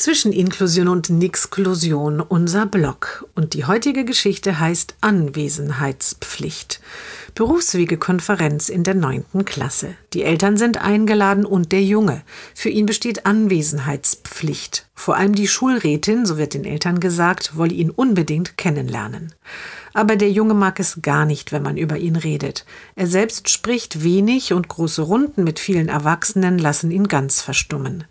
Zwischen Inklusion und Nixklusion unser Blog. Und die heutige Geschichte heißt Anwesenheitspflicht. Berufswegekonferenz in der neunten Klasse. Die Eltern sind eingeladen und der Junge. Für ihn besteht Anwesenheitspflicht. Vor allem die Schulrätin, so wird den Eltern gesagt, wolle ihn unbedingt kennenlernen. Aber der Junge mag es gar nicht, wenn man über ihn redet. Er selbst spricht wenig und große Runden mit vielen Erwachsenen lassen ihn ganz verstummen.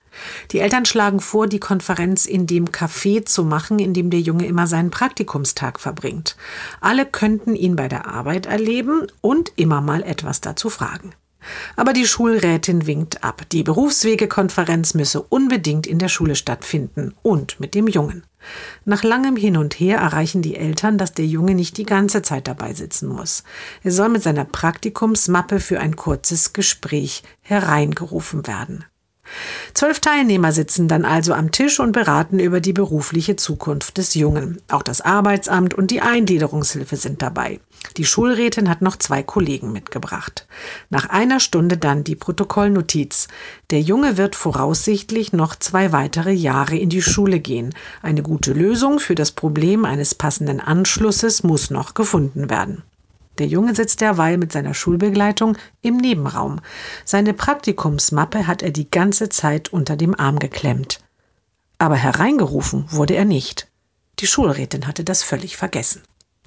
Die Eltern schlagen vor, die Konferenz in dem Café zu machen, in dem der Junge immer seinen Praktikumstag verbringt. Alle könnten ihn bei der Arbeit erleben und immer mal etwas dazu fragen. Aber die Schulrätin winkt ab. Die Berufswegekonferenz müsse unbedingt in der Schule stattfinden und mit dem Jungen. Nach langem Hin und Her erreichen die Eltern, dass der Junge nicht die ganze Zeit dabei sitzen muss. Er soll mit seiner Praktikumsmappe für ein kurzes Gespräch hereingerufen werden. Zwölf Teilnehmer sitzen dann also am Tisch und beraten über die berufliche Zukunft des Jungen. Auch das Arbeitsamt und die Eingliederungshilfe sind dabei. Die Schulrätin hat noch zwei Kollegen mitgebracht. Nach einer Stunde dann die Protokollnotiz. Der Junge wird voraussichtlich noch zwei weitere Jahre in die Schule gehen. Eine gute Lösung für das Problem eines passenden Anschlusses muss noch gefunden werden. Der Junge sitzt derweil mit seiner Schulbegleitung im Nebenraum. Seine Praktikumsmappe hat er die ganze Zeit unter dem Arm geklemmt. Aber hereingerufen wurde er nicht. Die Schulrätin hatte das völlig vergessen.